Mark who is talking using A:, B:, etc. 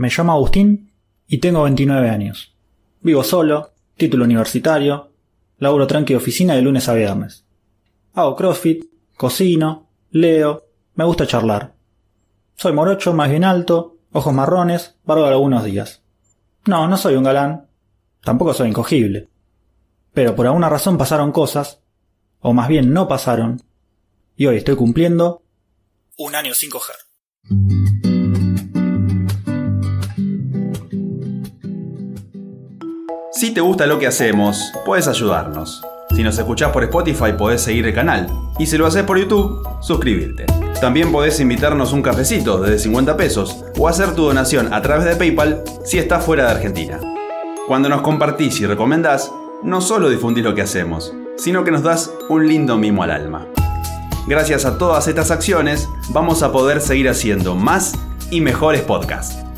A: Me llamo Agustín y tengo 29 años. Vivo solo, título universitario, laburo tranqui de oficina de lunes a viernes. Hago crossfit, cocino, leo, me gusta charlar. Soy morocho, más bien alto, ojos marrones, barba de algunos días. No, no soy un galán, tampoco soy incogible. Pero por alguna razón pasaron cosas, o más bien no pasaron, y hoy estoy cumpliendo un año sin coger.
B: Si te gusta lo que hacemos, puedes ayudarnos. Si nos escuchás por Spotify, podés seguir el canal. Y si lo haces por YouTube, suscribirte. También podés invitarnos un cafecito desde 50 pesos o hacer tu donación a través de PayPal si estás fuera de Argentina. Cuando nos compartís y recomendás, no solo difundís lo que hacemos, sino que nos das un lindo mimo al alma. Gracias a todas estas acciones, vamos a poder seguir haciendo más y mejores podcasts.